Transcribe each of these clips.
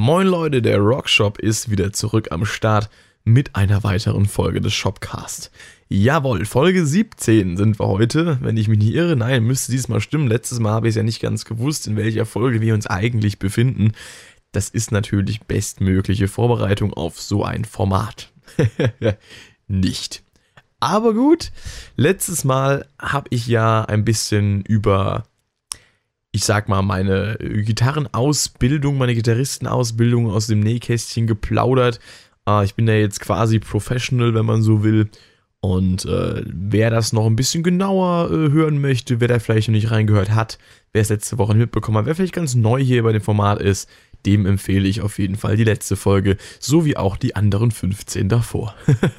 Moin Leute, der Rockshop ist wieder zurück am Start mit einer weiteren Folge des Shopcast. Jawohl, Folge 17 sind wir heute, wenn ich mich nicht irre. Nein, müsste diesmal stimmen. Letztes Mal habe ich es ja nicht ganz gewusst, in welcher Folge wir uns eigentlich befinden. Das ist natürlich bestmögliche Vorbereitung auf so ein Format. nicht. Aber gut, letztes Mal habe ich ja ein bisschen über ich sag mal, meine Gitarrenausbildung, meine Gitarristenausbildung aus dem Nähkästchen geplaudert. Äh, ich bin da jetzt quasi Professional, wenn man so will. Und äh, wer das noch ein bisschen genauer äh, hören möchte, wer da vielleicht noch nicht reingehört hat, wer es letzte Woche mitbekommen hat, wer vielleicht ganz neu hier bei dem Format ist, dem empfehle ich auf jeden Fall die letzte Folge, so wie auch die anderen 15 davor.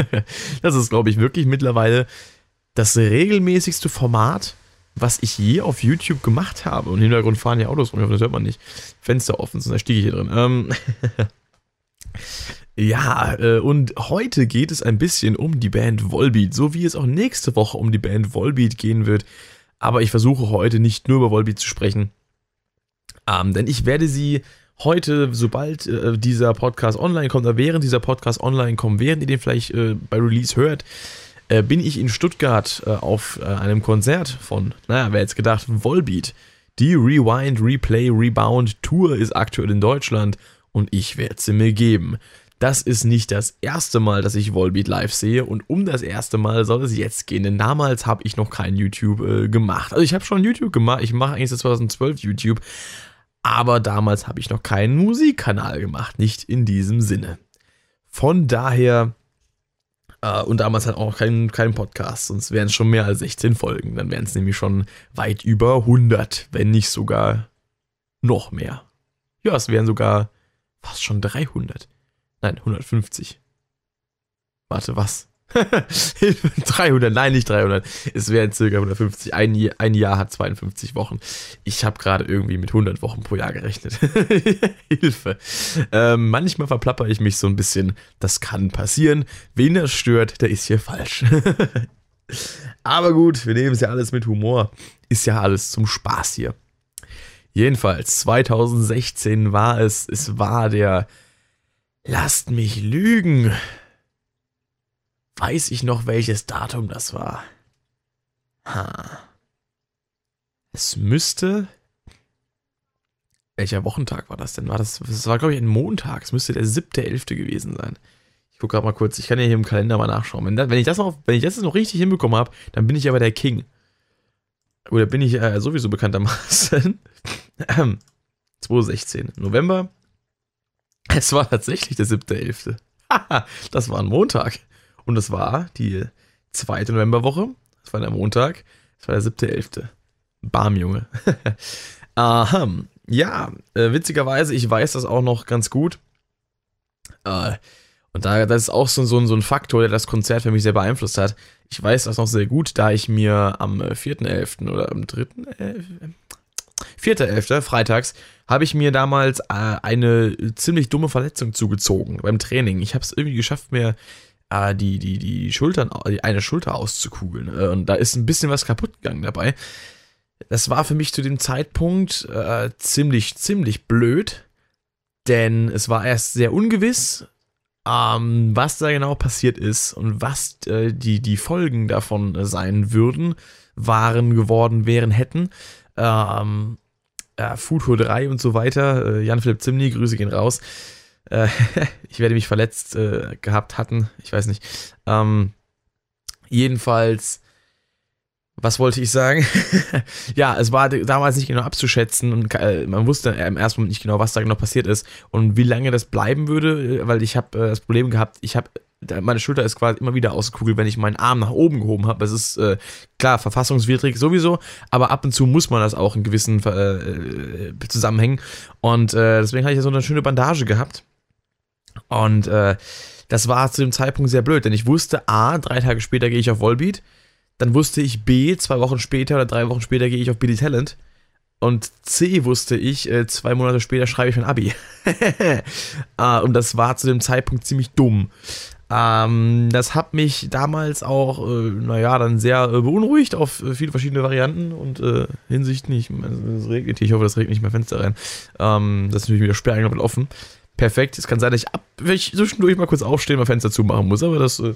das ist, glaube ich, wirklich mittlerweile das regelmäßigste Format, was ich je auf YouTube gemacht habe. Und im Hintergrund fahren ja Autos rum, das hört man nicht. Fenster offen, sonst stiege ich hier drin. Ähm ja, äh, und heute geht es ein bisschen um die Band Volbeat, so wie es auch nächste Woche um die Band Volbeat gehen wird. Aber ich versuche heute nicht nur über Volbeat zu sprechen, ähm, denn ich werde sie heute, sobald äh, dieser Podcast online kommt, oder während dieser Podcast online kommt, während ihr den vielleicht äh, bei Release hört, äh, bin ich in Stuttgart äh, auf äh, einem Konzert von, naja, wer jetzt gedacht, Volbeat. Die Rewind, Replay, Rebound Tour ist aktuell in Deutschland und ich werde sie mir geben. Das ist nicht das erste Mal, dass ich Volbeat live sehe und um das erste Mal soll es jetzt gehen, denn damals habe ich noch kein YouTube äh, gemacht. Also ich habe schon YouTube gemacht, ich mache eigentlich seit 2012 YouTube, aber damals habe ich noch keinen Musikkanal gemacht, nicht in diesem Sinne. Von daher Uh, und damals halt auch kein, kein Podcast, sonst wären es schon mehr als 16 Folgen. Dann wären es nämlich schon weit über 100, wenn nicht sogar noch mehr. Ja, es wären sogar fast schon 300. Nein, 150. Warte, was? 300, nein, nicht 300. Es wären circa 150. Ein, Jahr, ein Jahr hat 52 Wochen. Ich habe gerade irgendwie mit 100 Wochen pro Jahr gerechnet. Hilfe. Ähm, manchmal verplapper ich mich so ein bisschen. Das kann passieren. Wen das stört, der ist hier falsch. Aber gut, wir nehmen es ja alles mit Humor. Ist ja alles zum Spaß hier. Jedenfalls, 2016 war es, es war der Lasst mich lügen weiß ich noch, welches Datum das war. Ha. Es müsste. Welcher Wochentag war das denn? War das, das war, glaube ich, ein Montag. Es müsste der 7.11. gewesen sein. Ich gucke gerade mal kurz. Ich kann ja hier im Kalender mal nachschauen. Wenn, wenn, ich, das noch, wenn ich das noch richtig hinbekommen habe, dann bin ich aber der King. Oder bin ich äh, sowieso bekanntermaßen. 2016. November. Es war tatsächlich der 7.11. das war ein Montag. Und es war die zweite Novemberwoche. Das war der Montag. Das war der siebte, elfte. Bam, Junge. Aha. Ja, äh, witzigerweise, ich weiß das auch noch ganz gut. Äh, und da, das ist auch so, so, so ein Faktor, der das Konzert für mich sehr beeinflusst hat. Ich weiß das noch sehr gut, da ich mir am 4.11. oder am 3.11. 4.11. freitags habe ich mir damals äh, eine ziemlich dumme Verletzung zugezogen beim Training. Ich habe es irgendwie geschafft, mir äh, die, die, die Schultern, die eine Schulter auszukugeln. Äh, und da ist ein bisschen was kaputt gegangen dabei. Das war für mich zu dem Zeitpunkt äh, ziemlich, ziemlich blöd, denn es war erst sehr ungewiss, ähm, was da genau passiert ist und was äh, die, die Folgen davon sein würden, waren, geworden wären, hätten. Ähm, äh, Futur 3 und so weiter. Äh, Jan-Philipp Zimny, Grüße gehen raus. Äh, ich werde mich verletzt äh, gehabt hatten. Ich weiß nicht. Ähm, jedenfalls, was wollte ich sagen? ja, es war damals nicht genau abzuschätzen und äh, man wusste im ersten Moment nicht genau, was da genau passiert ist und wie lange das bleiben würde, weil ich habe äh, das Problem gehabt, ich habe meine Schulter ist quasi immer wieder ausgekugelt, wenn ich meinen Arm nach oben gehoben habe. Das ist äh, klar verfassungswidrig sowieso, aber ab und zu muss man das auch in gewissen äh, äh Zusammenhängen. Und äh, deswegen hatte ich ja so eine schöne Bandage gehabt. Und äh, das war zu dem Zeitpunkt sehr blöd, denn ich wusste, A, drei Tage später gehe ich auf Volbeat. Dann wusste ich B, zwei Wochen später oder drei Wochen später gehe ich auf Billy Talent. Und C wusste ich, äh, zwei Monate später schreibe ich mein Abi. ah, und das war zu dem Zeitpunkt ziemlich dumm. Ähm, das hat mich damals auch, äh, naja, dann sehr äh, beunruhigt auf viele verschiedene Varianten und Hinsichten. Ich, also, es regnet ich hoffe, das regnet nicht mehr Fenster rein. Ähm, das ist natürlich wieder sperrangeln offen. Perfekt. Es kann sein, dass ich, ab, ich zwischendurch mal kurz aufstehen, mal Fenster zumachen muss, aber das, äh,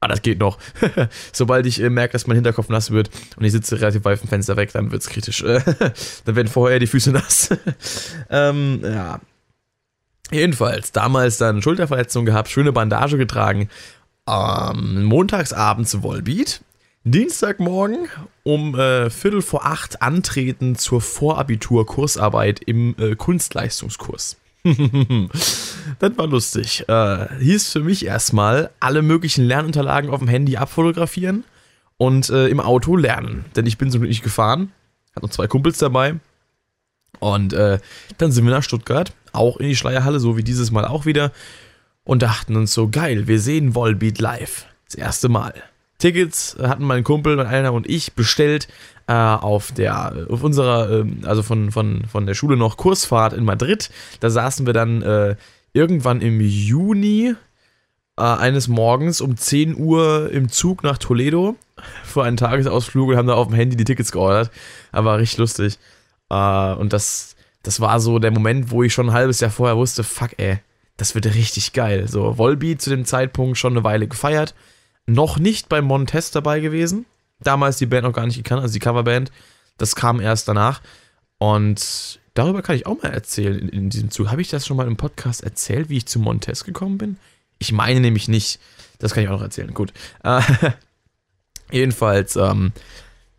ah, das geht noch. Sobald ich äh, merke, dass mein Hinterkopf nass wird und ich sitze relativ weit vom Fenster weg, dann wird es kritisch. dann werden vorher die Füße nass. ähm, ja. Jedenfalls, damals dann Schulterverletzung gehabt, schöne Bandage getragen. Ähm, montagsabends Volbeat. Dienstagmorgen um äh, Viertel vor acht antreten zur Vorabitur-Kursarbeit im äh, Kunstleistungskurs. das war lustig. Äh, hieß für mich erstmal alle möglichen Lernunterlagen auf dem Handy abfotografieren und äh, im Auto lernen. Denn ich bin so nicht gefahren, hat noch zwei Kumpels dabei. Und äh, dann sind wir nach Stuttgart, auch in die Schleierhalle, so wie dieses Mal auch wieder, und dachten uns so, geil, wir sehen Volbeat live. Das erste Mal. Tickets hatten mein Kumpel, mein einer und ich bestellt äh, auf der, auf unserer, äh, also von, von, von der Schule noch Kursfahrt in Madrid. Da saßen wir dann äh, irgendwann im Juni äh, eines Morgens um 10 Uhr im Zug nach Toledo für einen Tagesausflug und haben da auf dem Handy die Tickets geordert. Aber richtig lustig. Äh, und das, das war so der Moment, wo ich schon ein halbes Jahr vorher wusste, fuck ey, das wird richtig geil. So, Volbeat zu dem Zeitpunkt schon eine Weile gefeiert. Noch nicht bei Montest dabei gewesen. Damals die Band noch gar nicht gekannt, also die Coverband. Das kam erst danach. Und darüber kann ich auch mal erzählen in, in diesem Zug. Habe ich das schon mal im Podcast erzählt, wie ich zu Montest gekommen bin? Ich meine nämlich nicht. Das kann ich auch noch erzählen. Gut. Äh, jedenfalls, ähm,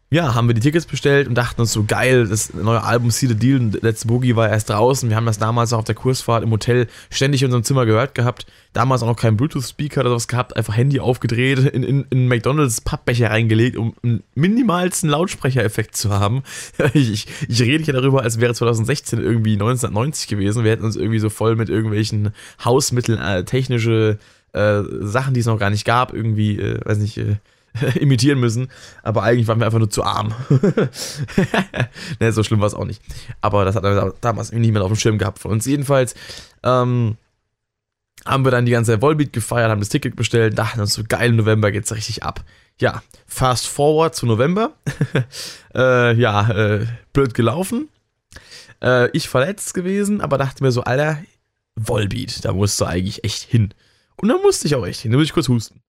ja, haben wir die Tickets bestellt und dachten uns so geil, das neue Album See the Deal, Let's Boogie war erst draußen. Wir haben das damals auch auf der Kursfahrt im Hotel ständig in unserem Zimmer gehört gehabt. Damals auch noch keinen Bluetooth-Speaker oder sowas gehabt, einfach Handy aufgedreht, in, in, in McDonalds Pappbecher reingelegt, um einen minimalsten Lautsprechereffekt zu haben. ich, ich, ich rede hier darüber, als wäre 2016 irgendwie 1990 gewesen. Wir hätten uns irgendwie so voll mit irgendwelchen Hausmitteln, äh, technische äh, Sachen, die es noch gar nicht gab, irgendwie, äh, weiß nicht, äh, imitieren müssen, aber eigentlich waren wir einfach nur zu arm. ne, so schlimm war es auch nicht. Aber das hat damals mehr auf dem Schirm gehabt von uns. Jedenfalls ähm, haben wir dann die ganze Volbeat gefeiert, haben das Ticket bestellt, dachten uns so geil, November geht's richtig ab. Ja, fast forward zu November. äh, ja, äh, blöd gelaufen. Äh, ich verletzt gewesen, aber dachte mir so, Alter, Volbeat, da musst du eigentlich echt hin. Und da musste ich auch echt hin, da muss ich kurz husten.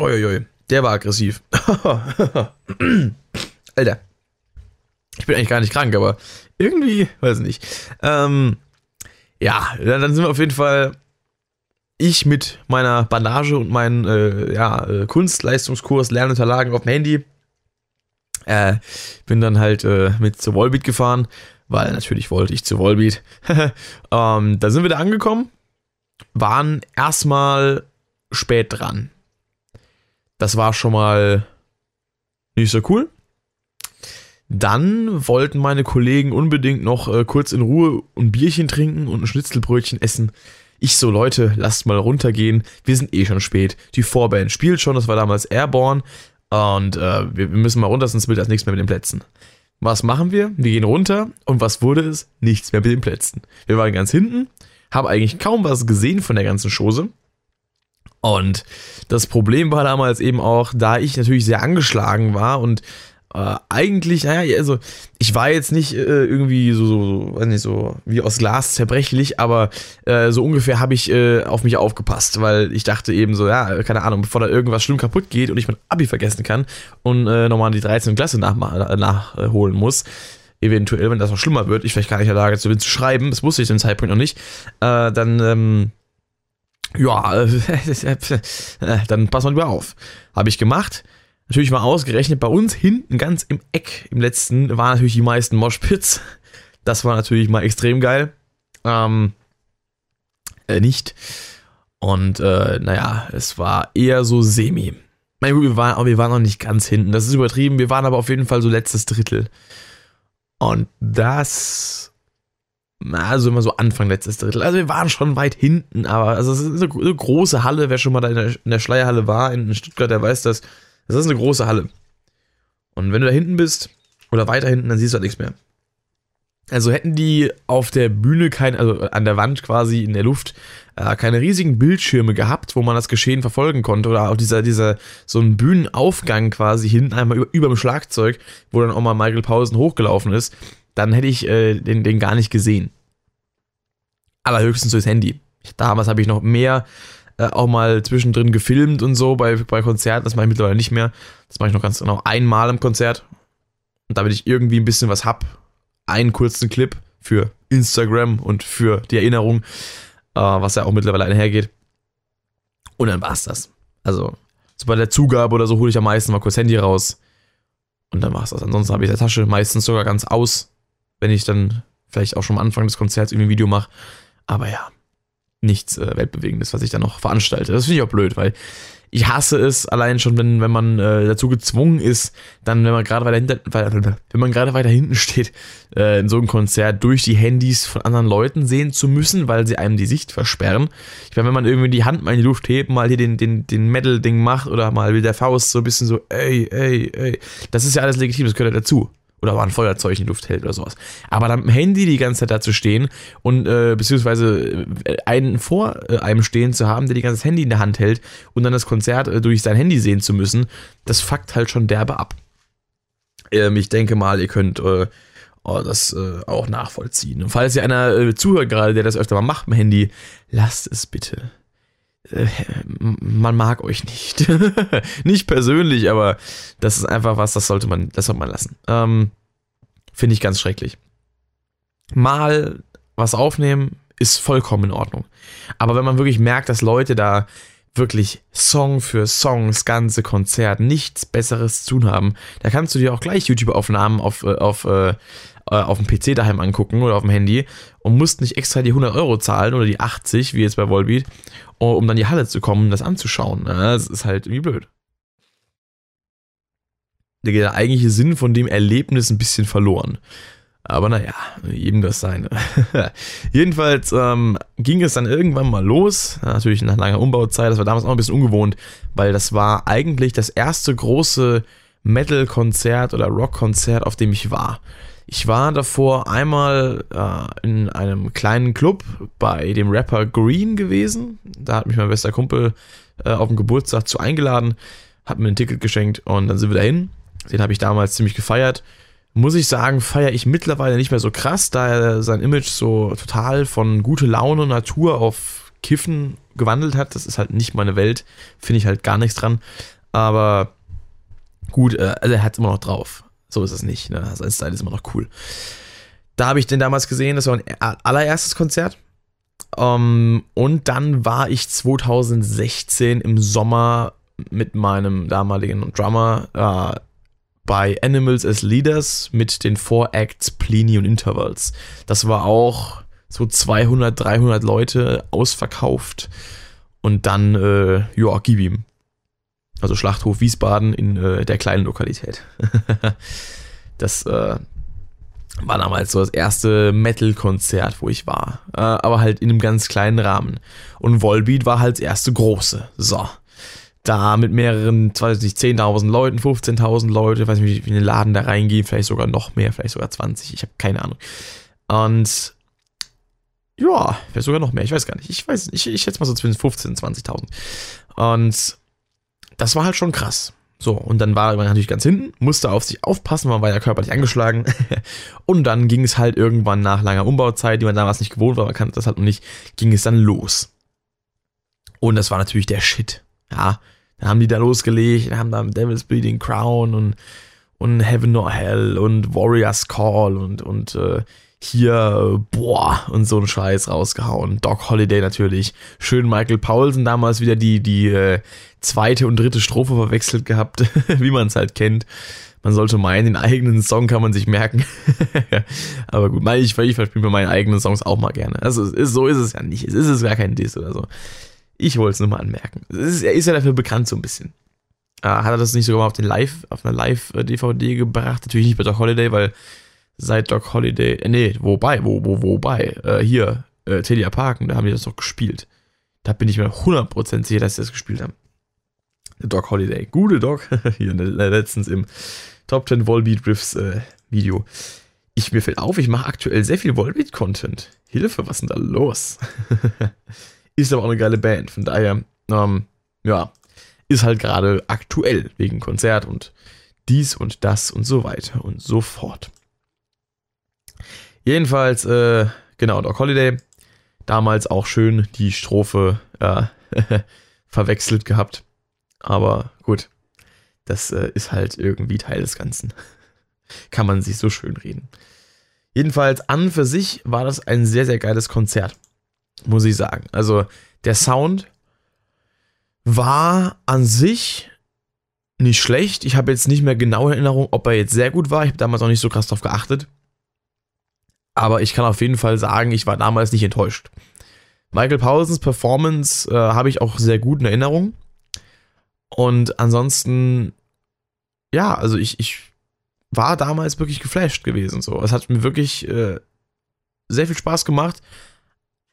Uiuiui, der war aggressiv. Alter. Ich bin eigentlich gar nicht krank, aber irgendwie, weiß nicht. Ähm, ja, dann sind wir auf jeden Fall ich mit meiner Bandage und meinen äh, ja, äh, Kunstleistungskurs Lernunterlagen auf dem Handy. Äh, bin dann halt äh, mit zu Volbeat gefahren, weil natürlich wollte ich zu Volbeat. ähm, da sind wir da angekommen, waren erstmal spät dran. Das war schon mal nicht so cool. Dann wollten meine Kollegen unbedingt noch äh, kurz in Ruhe ein Bierchen trinken und ein Schnitzelbrötchen essen. Ich so, Leute, lasst mal runtergehen. Wir sind eh schon spät. Die Vorband spielt schon, das war damals Airborne. Und äh, wir, müssen mal runter, sonst wird das nichts mehr mit den Plätzen. Was machen wir? Wir gehen runter und was wurde es? Nichts mehr mit den Plätzen. Wir waren ganz hinten, haben eigentlich kaum was gesehen von der ganzen Chose. Und das Problem war damals eben auch, da ich natürlich sehr angeschlagen war und äh, eigentlich, naja, also ich war jetzt nicht äh, irgendwie so, so, weiß nicht, so wie aus Glas zerbrechlich, aber äh, so ungefähr habe ich äh, auf mich aufgepasst, weil ich dachte eben so, ja, keine Ahnung, bevor da irgendwas schlimm kaputt geht und ich mein Abi vergessen kann und äh, nochmal die 13. Klasse nach, nachholen muss, eventuell, wenn das noch schlimmer wird, ich vielleicht gar nicht in der Lage zu, zu schreiben, das wusste ich zu dem Zeitpunkt noch nicht, äh, dann ähm, ja, dann pass mal lieber auf. Habe ich gemacht. Natürlich war ausgerechnet bei uns hinten ganz im Eck, im letzten, waren natürlich die meisten Moshpits. Das war natürlich mal extrem geil. Ähm, äh, nicht. Und äh, naja, es war eher so semi. Na gut, wir waren, wir waren noch nicht ganz hinten. Das ist übertrieben. Wir waren aber auf jeden Fall so letztes Drittel. Und das also immer so Anfang letztes Drittel. Also wir waren schon weit hinten, aber also es ist eine, eine große Halle. Wer schon mal da in der, in der, Schleierhalle war in Stuttgart, der weiß das. Das ist eine große Halle. Und wenn du da hinten bist oder weiter hinten, dann siehst du halt nichts mehr. Also hätten die auf der Bühne kein, also an der Wand quasi in der Luft, äh, keine riesigen Bildschirme gehabt, wo man das Geschehen verfolgen konnte, oder auch dieser, dieser, so ein Bühnenaufgang quasi hinten einmal über, über dem Schlagzeug, wo dann auch mal Michael Pausen hochgelaufen ist, dann hätte ich äh, den, den gar nicht gesehen. Aber höchstens durchs Handy. Damals habe ich noch mehr äh, auch mal zwischendrin gefilmt und so bei, bei Konzerten. Das mache ich mittlerweile nicht mehr. Das mache ich noch ganz genau einmal im Konzert. Und damit ich irgendwie ein bisschen was hab, einen kurzen Clip für Instagram und für die Erinnerung, äh, was ja auch mittlerweile einhergeht. Und dann war's das. Also, so bei der Zugabe oder so hole ich am meisten mal kurz Handy raus. Und dann war's das. Ansonsten habe ich der Tasche meistens sogar ganz aus, wenn ich dann vielleicht auch schon am Anfang des Konzerts irgendwie ein Video mache. Aber ja, nichts äh, Weltbewegendes, was ich dann noch veranstalte. Das finde ich auch blöd, weil ich hasse es allein schon, wenn, wenn man äh, dazu gezwungen ist, dann, wenn man gerade weiter hinter, wenn man gerade weiter hinten steht, äh, in so einem Konzert durch die Handys von anderen Leuten sehen zu müssen, weil sie einem die Sicht versperren. Ich meine, wenn man irgendwie die Hand mal in die Luft hebt, mal hier den, den, den Metal-Ding macht oder mal mit der Faust so ein bisschen so, ey, ey, ey, das ist ja alles legitim, das gehört ja dazu oder mal ein Feuerzeug in die Luft hält oder sowas. Aber dann mit dem Handy die ganze Zeit da zu stehen und äh, beziehungsweise äh, einen vor äh, einem stehen zu haben, der die ganze Handy in der Hand hält und dann das Konzert äh, durch sein Handy sehen zu müssen, das fuckt halt schon derbe ab. Ähm, ich denke mal, ihr könnt äh, oh, das äh, auch nachvollziehen. Und falls ihr einer äh, zuhört gerade, der das öfter mal macht mit dem Handy, lasst es bitte äh, man mag euch nicht. nicht persönlich, aber das ist einfach was, das sollte man, das sollte man lassen. Ähm, Finde ich ganz schrecklich. Mal was aufnehmen ist vollkommen in Ordnung. Aber wenn man wirklich merkt, dass Leute da wirklich Song für Song, das ganze Konzert, nichts Besseres zu tun haben, da kannst du dir auch gleich YouTube-Aufnahmen auf, äh, auf, auf, äh, auf dem PC daheim angucken oder auf dem Handy und musst nicht extra die 100 Euro zahlen oder die 80, wie jetzt bei Volbeat, um dann in die Halle zu kommen und das anzuschauen. Das ist halt irgendwie blöd. Der eigentliche Sinn von dem Erlebnis ein bisschen verloren. Aber naja, jedem das seine. Jedenfalls ähm, ging es dann irgendwann mal los. Natürlich nach langer Umbauzeit. Das war damals auch ein bisschen ungewohnt, weil das war eigentlich das erste große Metal-Konzert oder Rock-Konzert, auf dem ich war. Ich war davor einmal äh, in einem kleinen Club bei dem Rapper Green gewesen. Da hat mich mein bester Kumpel äh, auf dem Geburtstag zu eingeladen, hat mir ein Ticket geschenkt und dann sind wir dahin. Den habe ich damals ziemlich gefeiert. Muss ich sagen, feiere ich mittlerweile nicht mehr so krass, da er sein Image so total von gute Laune Natur auf Kiffen gewandelt hat. Das ist halt nicht meine Welt, finde ich halt gar nichts dran. Aber gut, äh, also er hat es immer noch drauf. So ist es nicht. Ne? Sein Style ist immer noch cool. Da habe ich den damals gesehen, das war ein allererstes Konzert. Um, ähm, und dann war ich 2016 im Sommer mit meinem damaligen Drummer äh, bei Animals as Leaders mit den Four Acts Pliny und Intervals. Das war auch so 200, 300 Leute ausverkauft. Und dann, äh, ja, gib ihm. Also Schlachthof Wiesbaden in äh, der kleinen Lokalität. das äh, war damals so das erste Metal-Konzert, wo ich war. Äh, aber halt in einem ganz kleinen Rahmen. Und Volbeat war halt das erste große. So. Da mit mehreren, weiß nicht, 10.000 Leuten, 15.000 Leute, weiß nicht, wie in den Laden da reingehen, vielleicht sogar noch mehr, vielleicht sogar 20, ich habe keine Ahnung. Und ja, vielleicht sogar noch mehr, ich weiß gar nicht. Ich weiß, ich, ich schätze mal so zwischen 15.000 und 20.000. Und das war halt schon krass. So, und dann war man natürlich ganz hinten, musste auf sich aufpassen, man war ja körperlich angeschlagen. und dann ging es halt irgendwann nach langer Umbauzeit, die man damals nicht gewohnt war, man kannte das halt noch nicht, ging es dann los. Und das war natürlich der Shit. Ja, dann haben die da losgelegt, haben da Devil's Bleeding Crown und, und Heaven or Hell und Warrior's Call und, und äh, hier, boah, und so ein Scheiß rausgehauen. Doc Holiday natürlich. Schön Michael Paulsen damals wieder die, die äh, zweite und dritte Strophe verwechselt gehabt, wie man es halt kennt. Man sollte meinen, den eigenen Song kann man sich merken. Aber gut, ich, ich verspiele mir meine eigenen Songs auch mal gerne. Also ist, so ist es ja nicht. Es ist es gar kein Diss oder so. Ich wollte es nur mal anmerken. Ist, er ist ja dafür bekannt so ein bisschen. Äh, hat er das nicht sogar mal auf, den Live, auf einer Live-DVD gebracht? Natürlich nicht bei Doc Holiday, weil seit Doc Holiday, äh, nee, wobei, wo, wo, wobei, äh, hier, äh, Telia Parken, da haben die das doch gespielt. Da bin ich mir 100% sicher, dass sie das gespielt haben. Doc Holiday. Gute Doc. Hier letztens im Top 10 Volbeat Riffs äh, Video. Ich, mir fällt auf, ich mache aktuell sehr viel Volbeat-Content. Hilfe, was ist denn da los? ist aber auch eine geile Band. Von daher, ähm, ja, ist halt gerade aktuell wegen Konzert und dies und das und so weiter und so fort. Jedenfalls, äh, genau, Doc Holiday. Damals auch schön die Strophe äh, verwechselt gehabt. Aber gut, das äh, ist halt irgendwie Teil des Ganzen. Kann man sich so schön reden. Jedenfalls an für sich war das ein sehr, sehr geiles Konzert. Muss ich sagen. Also der Sound war an sich nicht schlecht. Ich habe jetzt nicht mehr genau in Erinnerung, ob er jetzt sehr gut war. Ich habe damals auch nicht so krass drauf geachtet. Aber ich kann auf jeden Fall sagen, ich war damals nicht enttäuscht. Michael Paulsens Performance äh, habe ich auch sehr gut in Erinnerung. Und ansonsten, ja, also ich, ich war damals wirklich geflasht gewesen. So. Es hat mir wirklich äh, sehr viel Spaß gemacht.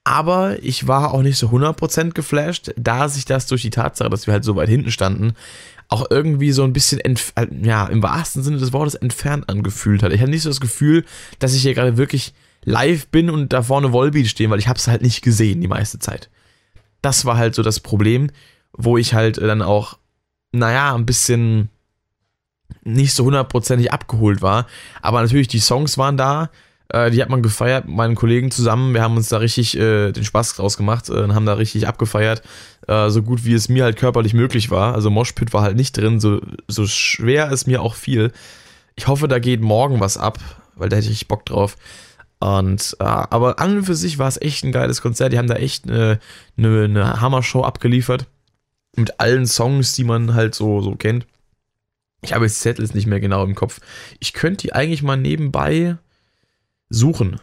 Aber ich war auch nicht so 100% geflasht, da sich das durch die Tatsache, dass wir halt so weit hinten standen, auch irgendwie so ein bisschen, äh, ja, im wahrsten Sinne des Wortes entfernt angefühlt hat. Ich hatte nicht so das Gefühl, dass ich hier gerade wirklich live bin und da vorne Volbeat stehen, weil ich habe es halt nicht gesehen die meiste Zeit. Das war halt so das Problem, wo ich halt dann auch, naja, ein bisschen nicht so hundertprozentig abgeholt war. Aber natürlich, die Songs waren da. Äh, die hat man gefeiert mit meinen Kollegen zusammen. Wir haben uns da richtig äh, den Spaß draus gemacht äh, und haben da richtig abgefeiert. Äh, so gut wie es mir halt körperlich möglich war. Also Moshpit war halt nicht drin, so, so schwer es mir auch fiel. Ich hoffe, da geht morgen was ab, weil da hätte ich Bock drauf. Und, äh, aber an und für sich war es echt ein geiles Konzert. Die haben da echt eine, eine, eine Hammer-Show abgeliefert. Mit allen Songs, die man halt so, so kennt. Ich habe jetzt Settles nicht mehr genau im Kopf. Ich könnte die eigentlich mal nebenbei suchen.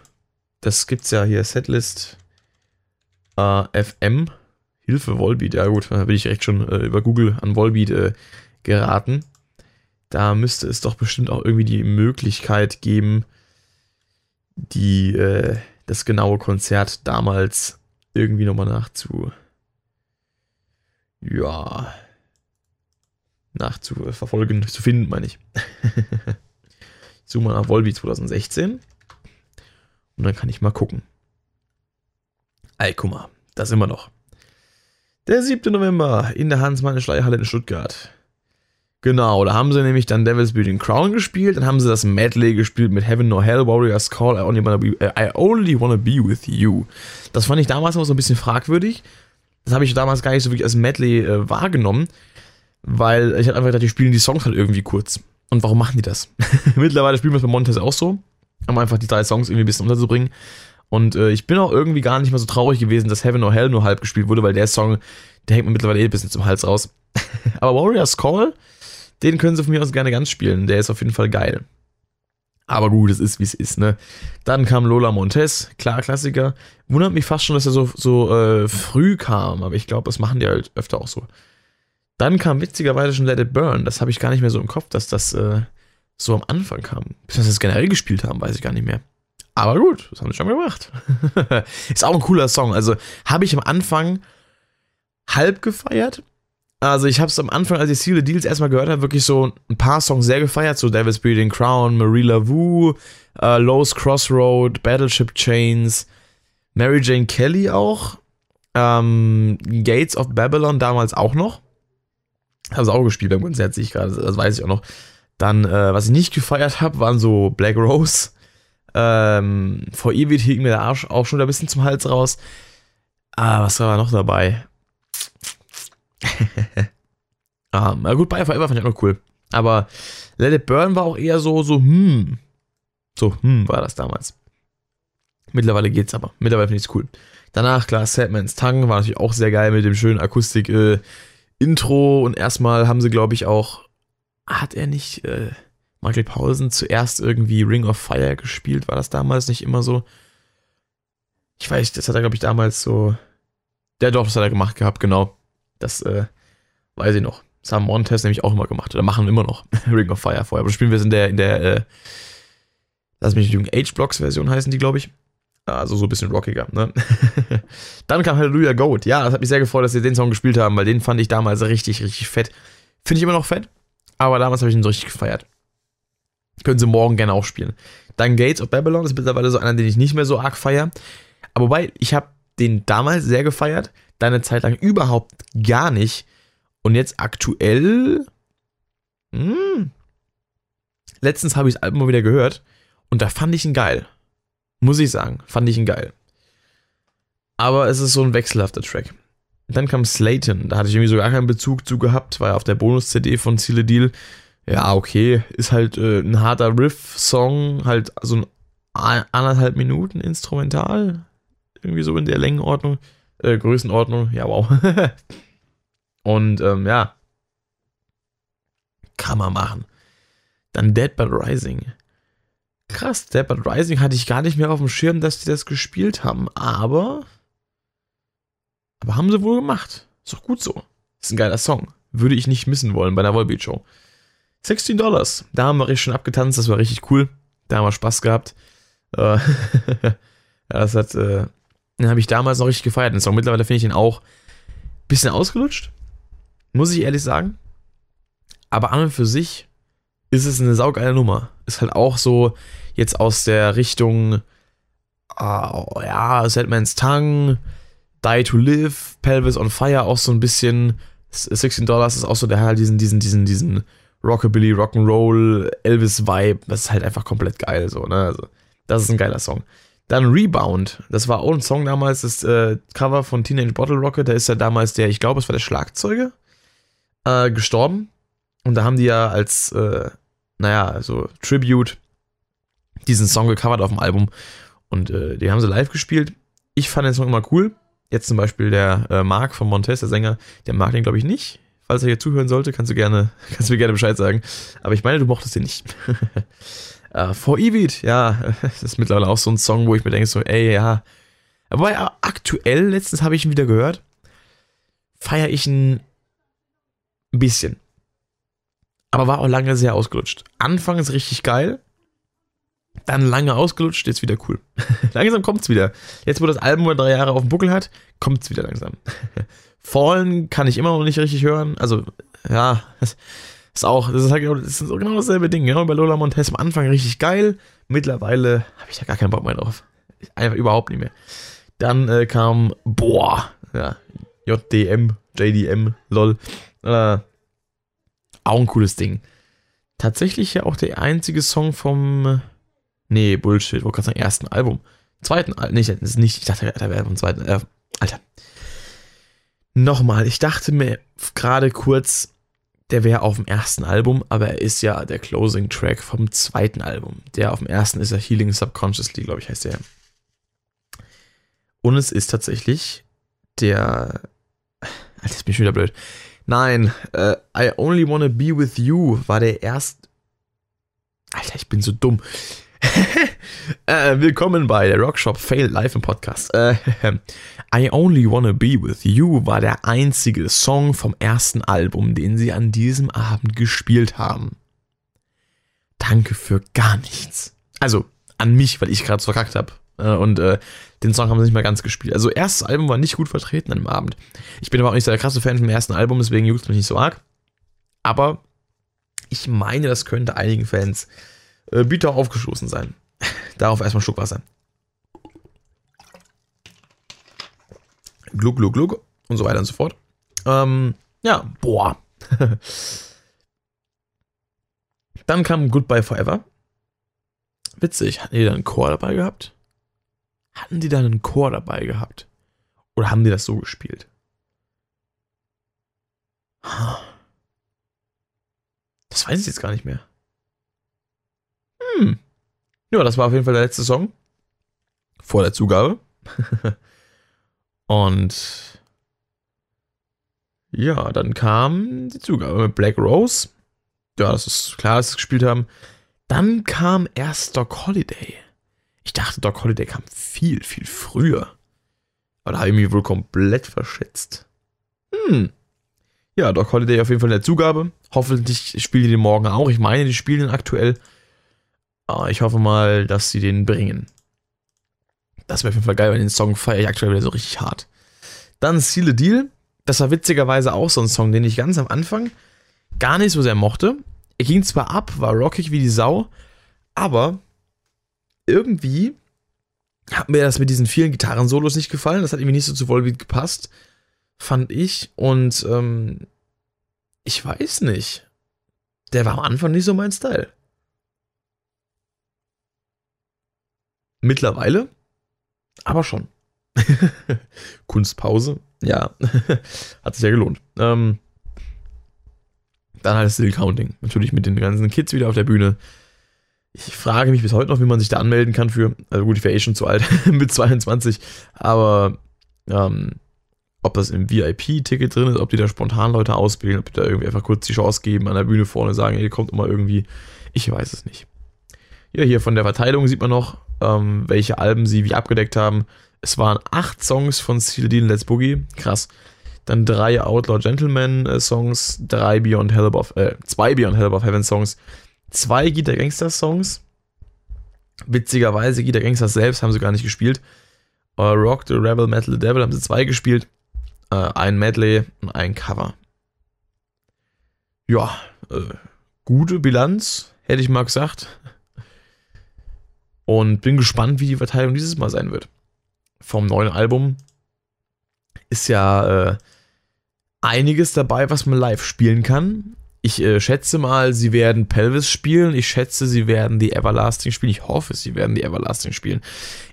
Das gibt's ja hier, Setlist äh, FM. Hilfe, Volbeat. Ja gut, da bin ich echt schon äh, über Google an Volbeat äh, geraten. Da müsste es doch bestimmt auch irgendwie die Möglichkeit geben, die, äh, das genaue Konzert damals irgendwie nochmal nachzu. Ja, nachzuverfolgen, zu finden, meine ich. ich suche mal nach Volbeat 2016 und dann kann ich mal gucken. Ey, guck mal, da sind wir noch. Der 7. November in der Hans-Meine-Schleierhalle in Stuttgart. Genau, da haben sie nämlich dann Devil's Building Crown gespielt, dann haben sie das Medley gespielt mit Heaven nor Hell, Warriors Call, I Only Wanna Be, uh, I only wanna be With You. Das fand ich damals noch so ein bisschen fragwürdig. Das habe ich damals gar nicht so wirklich als Medley äh, wahrgenommen weil ich hatte einfach gedacht, die spielen die Songs halt irgendwie kurz. Und warum machen die das? Mittlerweile spielen wir es bei Montez auch so, um einfach die drei Songs irgendwie ein bisschen unterzubringen. Und äh, ich bin auch irgendwie gar nicht mal so traurig gewesen, dass Heaven or Hell nur halb gespielt wurde, weil der Song, der hängt mir mittlerweile eh ein bisschen zum Hals raus. Aber Warriors Call, den können sie von mir aus gerne ganz spielen. Der ist auf jeden Fall geil. Aber gut, es ist wie es ist, ne? Dann kam Lola Montez, klar Klassiker. Wundert mich fast schon, dass er so, so äh, früh kam, aber ich glaube, das machen die halt öfter auch so. Dann kam witzigerweise schon Let It Burn. Das habe ich gar nicht mehr so im Kopf, dass das äh, so am Anfang kam. Bis wir das generell gespielt haben, weiß ich gar nicht mehr. Aber gut, das haben sie schon gemacht. ist auch ein cooler Song. Also habe ich am Anfang halb gefeiert. Also ich habe es am Anfang, als ich Seal the Deals erstmal gehört habe, wirklich so ein paar Songs sehr gefeiert. So Devil's Breeding Crown, Marie Lavu, uh, Lowe's Crossroad, Battleship Chains, Mary Jane Kelly auch. Ähm, Gates of Babylon damals auch noch. Habe es auch gespielt beim Konzert, sehe ich gerade, das weiß ich auch noch. Dann, äh, was ich nicht gefeiert habe, waren so Black Rose. Ähm, vor Ewig hing mir der Arsch auch schon ein bisschen zum Hals raus. Ah, was war noch dabei? ah, gut, By Forever fand ich auch noch cool. Aber Let It Burn war auch eher so, so, hm. So, hm, war das damals. Mittlerweile geht's aber. Mittlerweile finde ich es cool. Danach, klar, Sadman's Tongue war natürlich auch sehr geil mit dem schönen Akustik, äh, und erstmal haben sie, glaube ich, auch, hat er nicht äh, Michael Paulsen zuerst irgendwie Ring of Fire gespielt? War das damals nicht immer so? Ich weiß, das hat er, glaube ich, damals so. Der doch, das hat er gemacht gehabt, genau. Das äh, weiß ich noch. Das haben Montes nämlich auch immer gemacht. Oder machen immer noch Ring of Fire vorher. Aber spielen wir es in der, in der, äh, lass mich nicht Age-Blocks-Version heißen die, glaube ich. Also so ein bisschen rockiger, ne? Dann kam Hallelujah Goat. Ja, das hat mich sehr gefreut, dass sie den Song gespielt haben, weil den fand ich damals richtig, richtig fett. Finde ich immer noch fett, aber damals habe ich ihn so richtig gefeiert. Können sie morgen gerne auch spielen. Dann Gates of Babylon ist mittlerweile so einer, den ich nicht mehr so arg feiere. Aber wobei, ich habe den damals sehr gefeiert, deine Zeit lang überhaupt gar nicht. Und jetzt aktuell. Mh, hm, letztens habe ich das Album mal wieder gehört und da fand ich ihn geil. Muss ich sagen, fand ich ihn geil. Aber es ist so ein wechselhafter Track. Dann kam Slayton, da hatte ich irgendwie so gar keinen Bezug zu gehabt, war ja auf der Bonus-CD von Ziele Deal. Ja, okay, ist halt äh, ein harter Riff-Song, halt so ein anderthalb Minuten instrumental. Irgendwie so in der Längenordnung, äh, Größenordnung, ja, wow. Und ähm, ja, kann man machen. Dann Dead but Rising. Krass, Dead but Rising hatte ich gar nicht mehr auf dem Schirm, dass die das gespielt haben, aber. Aber haben sie wohl gemacht. Ist doch gut so. Ist ein geiler Song. Würde ich nicht missen wollen bei einer Volbeat Show. 16 Dollars. Da haben wir richtig schon abgetanzt, das war richtig cool. Da haben wir Spaß gehabt. Äh, das hat, äh, den habe ich damals noch richtig gefeiert, den Song. Mittlerweile finde ich ihn auch ein bisschen ausgelutscht. Muss ich ehrlich sagen. Aber an und für sich ist es eine saugeile Nummer. Ist halt auch so jetzt aus der Richtung, uh, ja, Setman's Tongue, Die to Live, Pelvis on Fire, auch so ein bisschen. 16 Dollars ist auch so, der halt diesen, diesen, diesen, diesen Rockabilly, Rock'n'Roll, Elvis-Vibe. Das ist halt einfach komplett geil, so, ne? Also, das ist ein geiler Song. Dann Rebound, das war auch ein Song damals, das äh, Cover von Teenage Bottle Rocket, da ist ja damals der, ich glaube, es war der Schlagzeuger, äh, gestorben. Und da haben die ja als äh, naja, also Tribute, diesen Song gecovert auf dem Album. Und äh, die haben sie live gespielt. Ich fand den Song immer cool. Jetzt zum Beispiel der äh, Marc von Montes, der Sänger, der mag den, glaube ich, nicht. Falls er hier zuhören sollte, kannst du gerne, kannst du mir gerne Bescheid sagen. Aber ich meine, du mochtest den nicht. uh, For Evit, ja, das ist mittlerweile auch so ein Song, wo ich mir denke, so, ey, ja. Aber ja, aktuell, letztens habe ich ihn wieder gehört, feiere ich ihn ein bisschen aber war auch lange sehr ausgelutscht. Anfangs richtig geil, dann lange ausgelutscht, jetzt wieder cool. langsam kommt's wieder. Jetzt, wo das Album drei Jahre auf dem Buckel hat, kommt's wieder langsam. Fallen kann ich immer noch nicht richtig hören. Also, ja, das ist auch, das ist halt genau, das ist genau dasselbe Ding. Genau bei Lola Montez am Anfang richtig geil. Mittlerweile habe ich da gar keinen Bock mehr drauf. Einfach überhaupt nicht mehr. Dann äh, kam, boah, ja, JDM, JDM, lol. Äh, auch ein cooles Ding. Tatsächlich ja auch der einzige Song vom. Nee, Bullshit, wollte gerade sagen, ersten Album. Zweiten Album. Nee, das ist nicht. Ich dachte, da wäre vom zweiten. Äh, Alter. Nochmal, ich dachte mir gerade kurz, der wäre auf dem ersten Album, aber er ist ja der Closing Track vom zweiten Album. Der auf dem ersten ist ja Healing Subconsciously, glaube ich, heißt der. Und es ist tatsächlich der. Alter, ist mir schon wieder blöd. Nein, äh, I Only Wanna Be With You war der erste. Alter, ich bin so dumm. äh, willkommen bei der Rockshop Fail Live im Podcast. Äh, I Only Wanna Be With You war der einzige Song vom ersten Album, den sie an diesem Abend gespielt haben. Danke für gar nichts. Also an mich, weil ich gerade so verkackt habe. Äh, und äh, den Song haben sie nicht mal ganz gespielt. Also, erstes Album war nicht gut vertreten an dem Abend. Ich bin aber auch nicht so der krasse Fan vom ersten Album, deswegen juckt es mich nicht so arg. Aber ich meine, das könnte einigen Fans äh, bitter aufgestoßen sein. Darauf erstmal Schluck Wasser. Gluck, gluck, gluck und so weiter und so fort. Ähm, ja, boah. Dann kam Goodbye Forever. Witzig, hatten die da einen Chor dabei gehabt? Hatten die da einen Chor dabei gehabt? Oder haben die das so gespielt? Das weiß ich jetzt gar nicht mehr. Hm. Ja, das war auf jeden Fall der letzte Song. Vor der Zugabe. Und ja, dann kam die Zugabe mit Black Rose. Ja, das ist klar, dass sie es gespielt haben. Dann kam erst Doc Holiday. Ich dachte, Doc Holiday kam viel, viel früher. Aber da habe ich mich wohl komplett verschätzt. Hm. Ja, Doc Holiday auf jeden Fall in der Zugabe. Hoffentlich spielen die morgen auch. Ich meine, die spielen aktuell. Aber ich hoffe mal, dass sie den bringen. Das wäre auf jeden Fall geil, weil den Song feiere ich aktuell wieder so richtig hart. Dann Seal Deal. Das war witzigerweise auch so ein Song, den ich ganz am Anfang gar nicht so sehr mochte. Er ging zwar ab, war rockig wie die Sau, aber irgendwie hat mir das mit diesen vielen Gitarren-Solos nicht gefallen. Das hat irgendwie nicht so zu Volbeat gepasst, fand ich. Und ähm, ich weiß nicht. Der war am Anfang nicht so mein Style. Mittlerweile, aber schon. Kunstpause, ja, hat sich ja gelohnt. Ähm, dann halt Still Counting. Natürlich mit den ganzen Kids wieder auf der Bühne. Ich frage mich bis heute noch, wie man sich da anmelden kann für. Also gut, ich wäre eh schon zu alt mit 22, aber ähm, ob das im VIP-Ticket drin ist, ob die da spontan Leute auswählen, ob die da irgendwie einfach kurz die Chance geben, an der Bühne vorne sagen, ihr kommt immer irgendwie. Ich weiß es nicht. Ja, hier von der Verteilung sieht man noch, ähm, welche Alben sie wie abgedeckt haben. Es waren acht Songs von Steel Dean Let's Boogie. Krass. Dann drei Outlaw Gentleman äh, Songs, drei Beyond Hell Above, äh, zwei Beyond Hell Above Heaven Songs, zwei Guitar Gangster Songs. Witzigerweise, Guitar Gangsters selbst haben sie gar nicht gespielt. Uh, Rock the Rebel Metal the Devil haben sie zwei gespielt. Uh, ein Medley und ein Cover. Ja, äh, gute Bilanz, hätte ich mal gesagt. Und bin gespannt, wie die Verteilung dieses Mal sein wird. Vom neuen Album ist ja äh, einiges dabei, was man live spielen kann. Ich äh, schätze mal, sie werden Pelvis spielen. Ich schätze, sie werden die Everlasting spielen. Ich hoffe, sie werden die Everlasting spielen.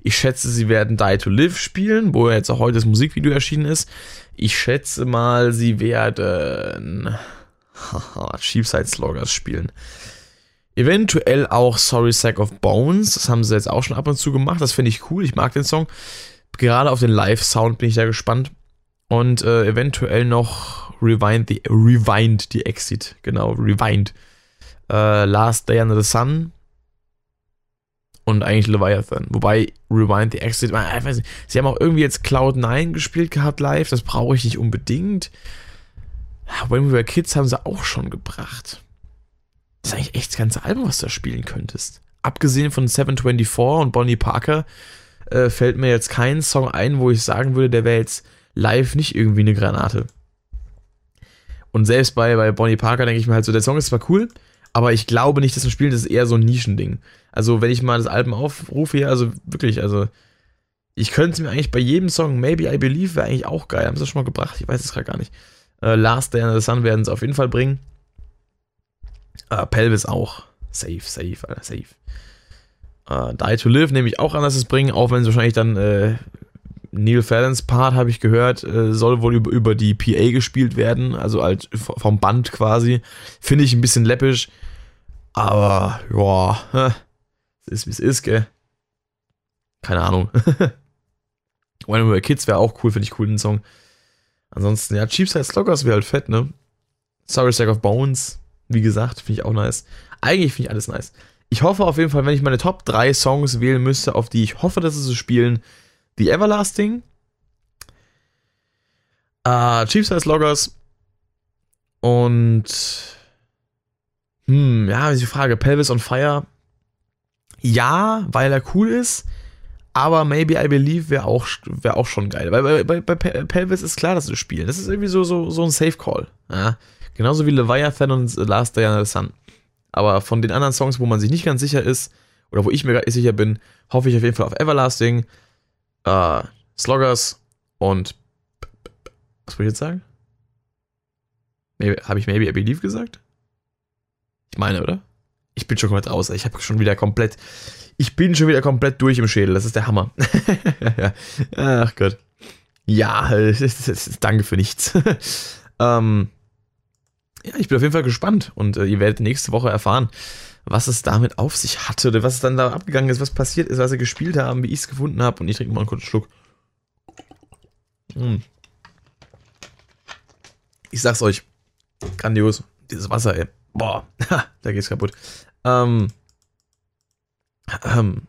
Ich schätze, sie werden Die to Live spielen, wo jetzt auch heute das Musikvideo erschienen ist. Ich schätze mal, sie werden Cheapside Sloggers spielen. Eventuell auch Sorry Sack of Bones. Das haben sie jetzt auch schon ab und zu gemacht. Das finde ich cool. Ich mag den Song. Gerade auf den Live-Sound bin ich da gespannt. Und äh, eventuell noch Rewind the, Rewind the Exit. Genau, Rewind. Äh, Last Day Under the Sun. Und eigentlich Leviathan. Wobei Rewind the Exit, ich weiß nicht, sie haben auch irgendwie jetzt Cloud9 gespielt gehabt live. Das brauche ich nicht unbedingt. When We Were Kids haben sie auch schon gebracht. Das ist eigentlich echt das ganze Album, was du da spielen könntest. Abgesehen von 724 und Bonnie Parker äh, fällt mir jetzt kein Song ein, wo ich sagen würde, der wäre jetzt live nicht irgendwie eine Granate. Und selbst bei, bei Bonnie Parker denke ich mir halt so, der Song ist zwar cool, aber ich glaube nicht, dass ein Spiel, das ist eher so ein Nischending. Also, wenn ich mal das Album aufrufe hier, also wirklich, also, ich könnte es mir eigentlich bei jedem Song, Maybe I Believe, wäre eigentlich auch geil. Haben sie das schon mal gebracht? Ich weiß es gerade gar nicht. Äh, Last Day in the Sun werden es auf jeden Fall bringen. Äh, Pelvis auch. Safe, safe, Alter, safe. Äh, Die to Live nehme ich auch an, dass es bringen, auch wenn es wahrscheinlich dann äh, Neil Fallons Part, habe ich gehört, äh, soll wohl über, über die PA gespielt werden, also halt vom Band quasi. Finde ich ein bisschen läppisch, aber ja, es ist wie es ist, gell. Keine Ahnung. When We Were Kids wäre auch cool, finde ich cool, den Song. Ansonsten, ja, Cheapside Sloggers wäre halt fett, ne? Sorry Stack of Bones, wie gesagt, finde ich auch nice. Eigentlich finde ich alles nice. Ich hoffe auf jeden Fall, wenn ich meine Top 3 Songs wählen müsste, auf die ich hoffe, dass sie so spielen, The Everlasting, äh, Chief Size Loggers und hm, ja, die Frage, Pelvis on Fire. Ja, weil er cool ist, aber Maybe I Believe wäre auch, wär auch schon geil. Weil bei, bei, bei Pelvis ist klar, dass sie spielen. Das ist irgendwie so, so, so ein Safe Call. Ja? Genauso wie Leviathan und Last Day Under the Sun. Aber von den anderen Songs, wo man sich nicht ganz sicher ist, oder wo ich mir sicher bin, hoffe ich auf jeden Fall auf Everlasting äh, Sloggers und was wollte ich jetzt sagen? Habe ich Maybe I Believe gesagt? Ich meine, oder? Ich bin schon komplett raus. Ich habe schon wieder komplett. Ich bin schon wieder komplett durch im Schädel. Das ist der Hammer. Ach Gott. Ja, danke für nichts. ähm, ja, ich bin auf jeden Fall gespannt und äh, ihr werdet nächste Woche erfahren, was es damit auf sich hatte oder was dann da abgegangen ist, was passiert ist, was sie gespielt haben, wie ich es gefunden habe. Und ich trinke mal einen kurzen Schluck. Hm. Ich sag's euch, grandios. Dieses Wasser, ey. Boah, da geht's kaputt. Ähm, ähm,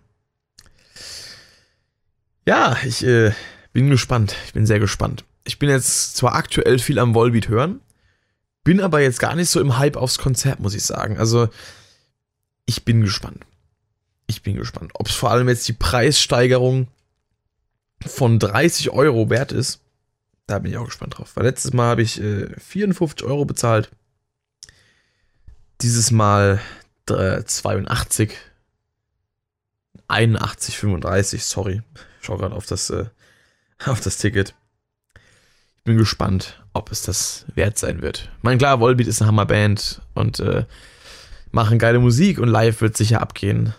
ja, ich äh, bin gespannt. Ich bin sehr gespannt. Ich bin jetzt zwar aktuell viel am Volbeat hören, bin aber jetzt gar nicht so im Hype aufs Konzert, muss ich sagen. Also, ich bin gespannt. Ich bin gespannt. Ob es vor allem jetzt die Preissteigerung von 30 Euro wert ist. Da bin ich auch gespannt drauf. Weil letztes Mal habe ich äh, 54 Euro bezahlt. Dieses Mal äh, 82. 81,35, sorry. Ich schau gerade auf äh, auf das Ticket. Ich bin gespannt, ob es das wert sein wird. Mein klar, Volbeat ist eine Hammerband und äh, machen geile Musik und live wird sicher abgehen.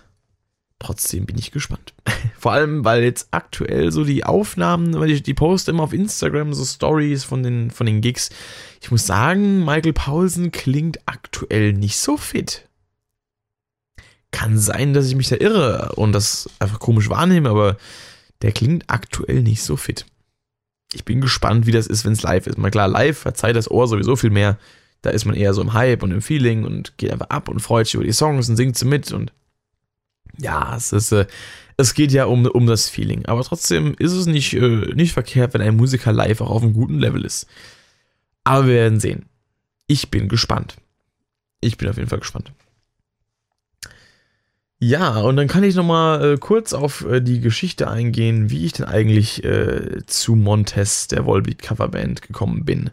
Trotzdem bin ich gespannt. Vor allem, weil jetzt aktuell so die Aufnahmen, weil die, die posten immer auf Instagram so Stories von den, von den Gigs. Ich muss sagen, Michael Paulsen klingt aktuell nicht so fit. Kann sein, dass ich mich da irre und das einfach komisch wahrnehme, aber der klingt aktuell nicht so fit. Ich bin gespannt, wie das ist, wenn es live ist. Mal klar, live verzeiht das Ohr sowieso viel mehr. Da ist man eher so im Hype und im Feeling und geht einfach ab und freut sich über die Songs und singt sie mit und ja, es ist, äh, es geht ja um, um das Feeling. Aber trotzdem ist es nicht, äh, nicht verkehrt, wenn ein Musiker live auch auf einem guten Level ist. Aber wir werden sehen. Ich bin gespannt. Ich bin auf jeden Fall gespannt. Ja, und dann kann ich nochmal äh, kurz auf äh, die Geschichte eingehen, wie ich denn eigentlich äh, zu Montes, der Volbeat Coverband, gekommen bin.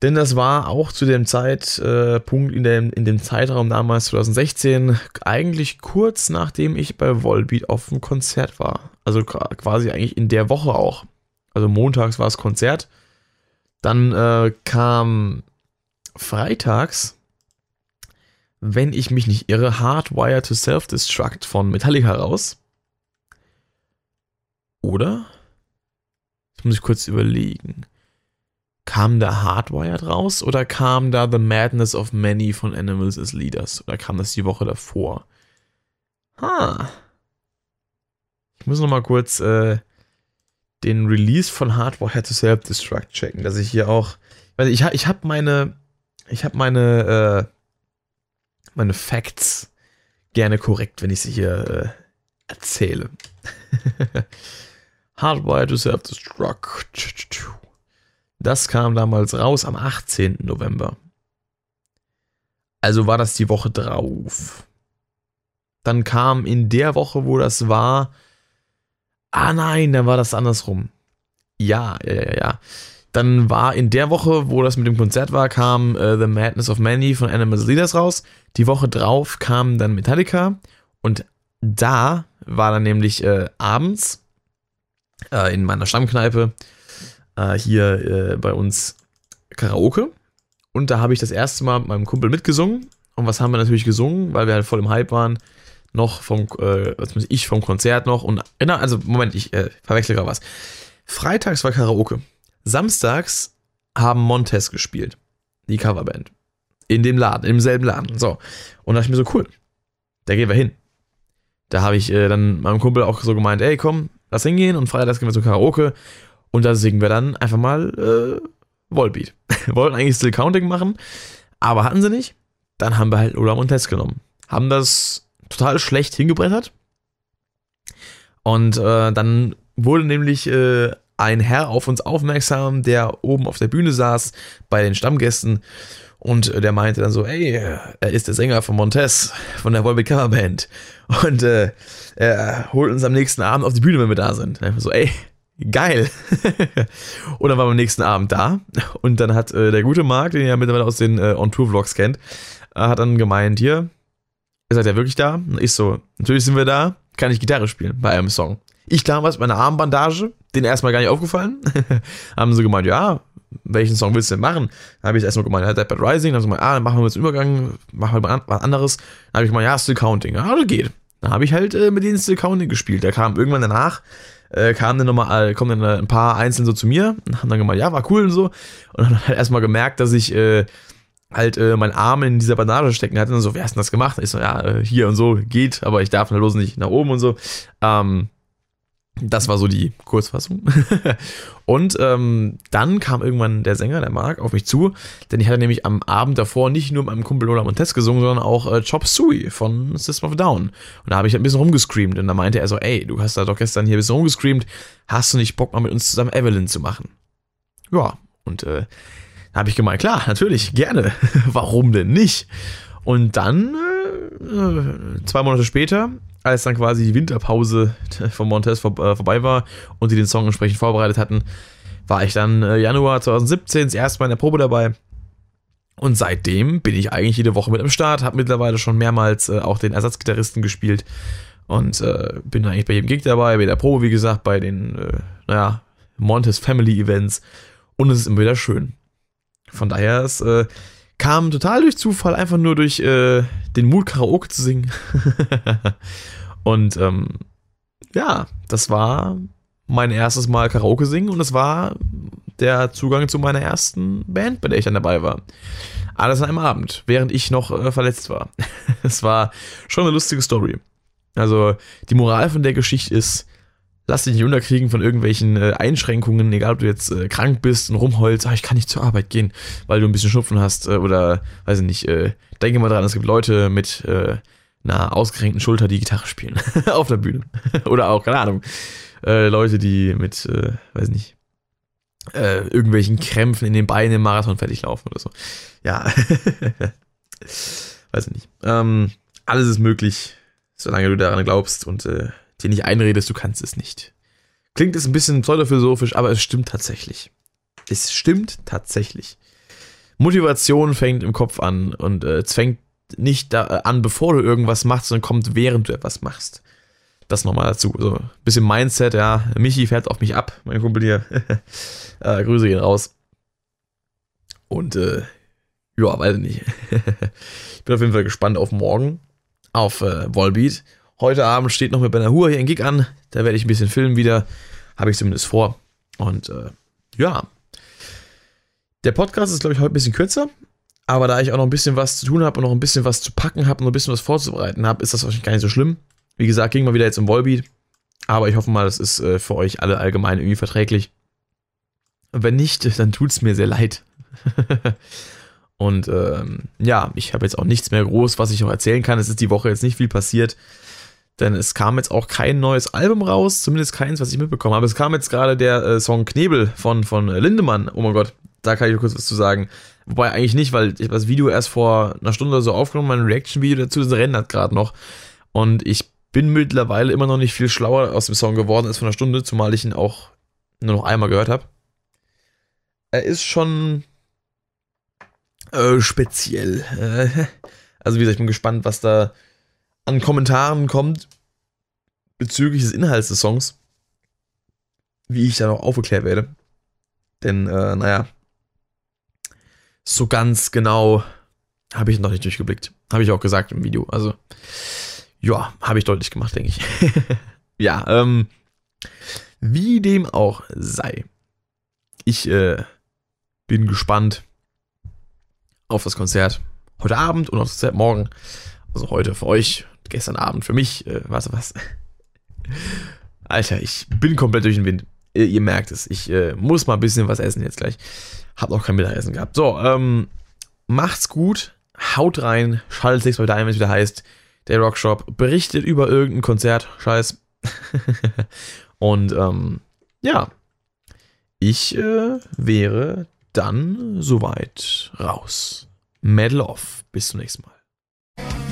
Denn das war auch zu dem Zeitpunkt, in dem, in dem Zeitraum damals 2016, eigentlich kurz nachdem ich bei Volbeat auf dem Konzert war. Also quasi eigentlich in der Woche auch. Also montags war es Konzert. Dann äh, kam freitags, wenn ich mich nicht irre, Hardwire to Self-Destruct von Metallica raus. Oder? Das muss ich kurz überlegen. Kam da Hardwired raus oder kam da The Madness of Many von Animals as Leaders? Oder kam das die Woche davor? Ha. Ich muss noch mal kurz äh, den Release von Hardwired to Self-Destruct checken, dass ich hier auch. Ich, ich habe meine. Ich habe meine. Äh, meine Facts gerne korrekt, wenn ich sie hier äh, erzähle. Hardwired to Self-Destruct. Das kam damals raus am 18. November. Also war das die Woche drauf. Dann kam in der Woche, wo das war. Ah nein, dann war das andersrum. Ja, ja, ja, ja. Dann war in der Woche, wo das mit dem Konzert war, kam äh, The Madness of Many von Animals Leaders raus. Die Woche drauf kam dann Metallica. Und da war dann nämlich äh, abends äh, in meiner Stammkneipe äh, hier äh, bei uns Karaoke. Und da habe ich das erste Mal mit meinem Kumpel mitgesungen. Und was haben wir natürlich gesungen, weil wir halt voll im Hype waren. Noch vom, äh, muss ich vom Konzert noch. Und genau, also Moment, ich äh, verwechsel gerade was. Freitags war Karaoke. Samstags haben Montes gespielt. Die Coverband. In dem Laden, im selben Laden. So. Und da dachte ich mir so, cool. Da gehen wir hin. Da habe ich äh, dann meinem Kumpel auch so gemeint, ey, komm, lass hingehen und freitags gehen wir zu Karaoke. Und da singen wir dann einfach mal äh, Volbeat. wollten eigentlich Still Counting machen, aber hatten sie nicht. Dann haben wir halt Lola Montes genommen. Haben das total schlecht hingebrettert. Und äh, dann wurde nämlich äh, ein Herr auf uns aufmerksam, der oben auf der Bühne saß bei den Stammgästen. Und der meinte dann so, ey, er ist der Sänger von Montes, von der Volbeat Coverband. Und äh, er holt uns am nächsten Abend auf die Bühne, wenn wir da sind. So, ey, geil. und dann waren wir am nächsten Abend da und dann hat äh, der gute Marc, den ihr ja mittlerweile aus den äh, On-Tour-Vlogs kennt, äh, hat dann gemeint, hier, ihr seid ja wirklich da? Und ich so, natürlich sind wir da, kann ich Gitarre spielen bei einem Song. Ich damals mit meiner Armbandage, den erstmal gar nicht aufgefallen, haben sie gemeint, ja, welchen Song willst du denn machen? Dann habe ich erstmal gemeint, ja, Dead Bad Rising, dann haben sie gemeint, ah, dann machen wir jetzt einen Übergang, machen wir was anderes. Dann habe ich gemeint, ja, Still Counting, ja, das geht. Dann habe ich halt äh, mit denen Still Counting gespielt. Der kam irgendwann danach, äh, kamen dann nochmal, äh, kommen dann ein paar einzeln so zu mir und haben dann gemeint, ja, war cool und so. Und dann halt erstmal gemerkt, dass ich äh, halt äh, meinen Arm in dieser Bandage stecken hatte. Und so, wer hast denn das gemacht? Ich so, ja, äh, hier und so, geht, aber ich darf halt bloß nicht nach oben und so. Ähm, das war so die Kurzfassung. und ähm, dann kam irgendwann der Sänger, der Marc, auf mich zu, denn ich hatte nämlich am Abend davor nicht nur mit meinem Kumpel Lola Montes gesungen, sondern auch äh, Chop Suey von System of Down. Und da habe ich ein bisschen rumgescreamt und da meinte er so, ey, du hast da doch gestern hier ein bisschen rumgescreamt, hast du nicht Bock mal mit uns zusammen Evelyn zu machen? Ja, und äh, da habe ich gemeint, klar, natürlich, gerne. Warum denn nicht? Und dann, äh, zwei Monate später, als dann quasi die Winterpause von Montez vor, äh, vorbei war und sie den Song entsprechend vorbereitet hatten, war ich dann äh, Januar 2017 das erste Mal in der Probe dabei. Und seitdem bin ich eigentlich jede Woche mit am Start, habe mittlerweile schon mehrmals äh, auch den Ersatzgitarristen gespielt. Und äh, bin eigentlich bei jedem Gig dabei, bei der Probe, wie gesagt, bei den, äh, naja, Montes Family Events. Und es ist immer wieder schön. Von daher, äh, kam total durch Zufall, einfach nur durch äh, den Mut, Karaoke zu singen. und ähm, ja, das war mein erstes Mal Karaoke singen und es war der Zugang zu meiner ersten Band, bei der ich dann dabei war. Alles an einem Abend, während ich noch äh, verletzt war. Es war schon eine lustige Story. Also die Moral von der Geschichte ist, lass dich nicht unterkriegen von irgendwelchen äh, Einschränkungen, egal ob du jetzt äh, krank bist und rumholst, ah, ich kann nicht zur Arbeit gehen, weil du ein bisschen Schnupfen hast äh, oder, weiß ich nicht, äh, denke mal dran, es gibt Leute mit äh, einer ausgerenkten Schulter, die Gitarre spielen auf der Bühne. oder auch, keine Ahnung, äh, Leute, die mit, weiß ich nicht, irgendwelchen Krämpfen in den Beinen im Marathon fertig laufen oder so. Ja, weiß ich nicht. Ähm, alles ist möglich, solange du daran glaubst und dir nicht einredest, du kannst es nicht. Klingt es ein bisschen pseudophilosophisch, aber es stimmt tatsächlich. Es stimmt tatsächlich. Motivation fängt im Kopf an und äh, es fängt nicht da an, bevor du irgendwas machst, sondern kommt, während du etwas machst. Das nochmal dazu. So ein bisschen Mindset, ja. Michi fährt auf mich ab, mein Kumpel hier. äh, Grüße gehen raus. Und äh, ja, weiß nicht. ich bin auf jeden Fall gespannt auf morgen, auf äh, Volbeat. Heute Abend steht noch mit Ben Hur hier ein Gig an. Da werde ich ein bisschen filmen wieder. Habe ich zumindest vor. Und äh, ja. Der Podcast ist, glaube ich, heute ein bisschen kürzer. Aber da ich auch noch ein bisschen was zu tun habe und noch ein bisschen was zu packen habe und noch ein bisschen was vorzubereiten habe, ist das wahrscheinlich gar nicht so schlimm. Wie gesagt, ging mal wieder jetzt im Wallbeat. Aber ich hoffe mal, das ist äh, für euch alle allgemein irgendwie verträglich. Wenn nicht, dann tut es mir sehr leid. und ähm, ja, ich habe jetzt auch nichts mehr groß, was ich noch erzählen kann. Es ist die Woche jetzt nicht viel passiert. Denn es kam jetzt auch kein neues Album raus, zumindest keins, was ich mitbekommen habe. Es kam jetzt gerade der äh, Song Knebel von, von Lindemann. Oh mein Gott, da kann ich kurz was zu sagen. Wobei eigentlich nicht, weil ich das Video erst vor einer Stunde oder so aufgenommen, mein Reaction-Video dazu, das rendert gerade noch. Und ich bin mittlerweile immer noch nicht viel schlauer aus dem Song geworden als von einer Stunde, zumal ich ihn auch nur noch einmal gehört habe. Er ist schon äh, speziell. Äh, also wie gesagt, ich bin gespannt, was da an Kommentaren kommt bezüglich des Inhalts des Songs, wie ich da noch aufgeklärt werde. Denn, äh, naja, so ganz genau habe ich noch nicht durchgeblickt. Habe ich auch gesagt im Video. Also, ja, habe ich deutlich gemacht, denke ich. ja, ähm, wie dem auch sei. Ich äh, bin gespannt auf das Konzert heute Abend und auf das Konzert morgen. Also heute für euch gestern Abend für mich, äh, was, was. Alter, ich bin komplett durch den Wind. Ihr, ihr merkt es. Ich äh, muss mal ein bisschen was essen jetzt gleich. Hab noch kein Mittagessen gehabt. So, ähm, macht's gut. Haut rein. Schaltet nächstes Mal da ein, wenn es wieder heißt, der Rockshop berichtet über irgendein Konzert. Scheiß. Und, ähm, ja. Ich äh, wäre dann soweit raus. Medal off. Bis zum nächsten Mal.